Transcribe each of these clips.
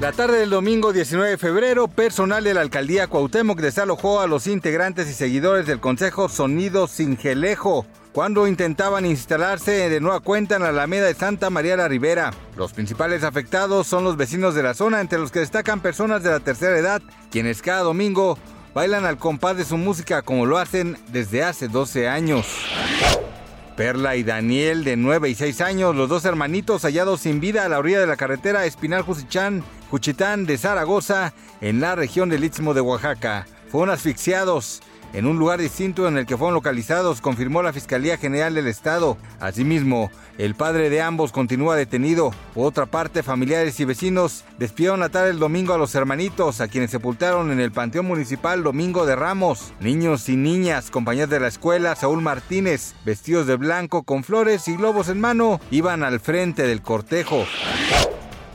La tarde del domingo 19 de febrero, personal de la alcaldía Cuauhtémoc desalojó a los integrantes y seguidores del Consejo Sonido Singelejo cuando intentaban instalarse de nueva cuenta en la Alameda de Santa María la Ribera. Los principales afectados son los vecinos de la zona, entre los que destacan personas de la tercera edad, quienes cada domingo bailan al compás de su música como lo hacen desde hace 12 años. Perla y Daniel, de 9 y 6 años, los dos hermanitos hallados sin vida a la orilla de la carretera Espinal Jusichán, Juchitán de Zaragoza, en la región del Istmo de Oaxaca. Fueron asfixiados en un lugar distinto en el que fueron localizados, confirmó la Fiscalía General del Estado. Asimismo, el padre de ambos continúa detenido. Por otra parte, familiares y vecinos despidieron la tarde del domingo a los hermanitos, a quienes sepultaron en el Panteón Municipal Domingo de Ramos. Niños y niñas, compañeros de la escuela, Saúl Martínez, vestidos de blanco con flores y globos en mano, iban al frente del cortejo.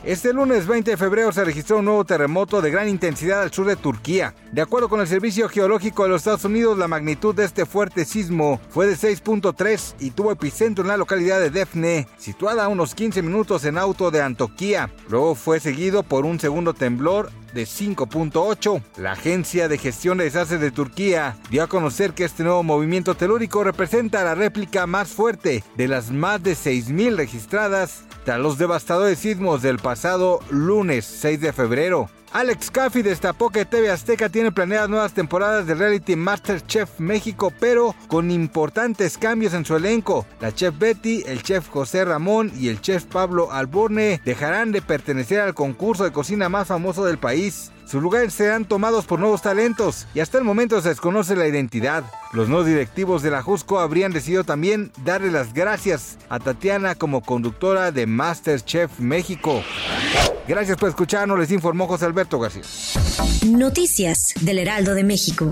Este lunes 20 de febrero se registró un nuevo terremoto de gran intensidad al sur de Turquía. De acuerdo con el Servicio Geológico de los Estados Unidos, la magnitud de este fuerte sismo fue de 6.3 y tuvo epicentro en la localidad de Defne, situada a unos 15 minutos en auto de Antoquía. Luego fue seguido por un segundo temblor de 5.8. La Agencia de Gestión de Desastres de Turquía dio a conocer que este nuevo movimiento telúrico representa la réplica más fuerte de las más de 6.000 registradas tras los devastadores sismos del pasado lunes 6 de febrero. Alex Caffey destapó que TV Azteca tiene planeadas nuevas temporadas de reality Masterchef México, pero con importantes cambios en su elenco. La chef Betty, el chef José Ramón y el chef Pablo Alborne dejarán de pertenecer al concurso de cocina más famoso del país. Sus lugares serán tomados por nuevos talentos y hasta el momento se desconoce la identidad. Los nuevos directivos de la Jusco habrían decidido también darle las gracias a Tatiana como conductora de Masterchef México. Gracias por escucharnos, les informó José Alberto García. Noticias del Heraldo de México.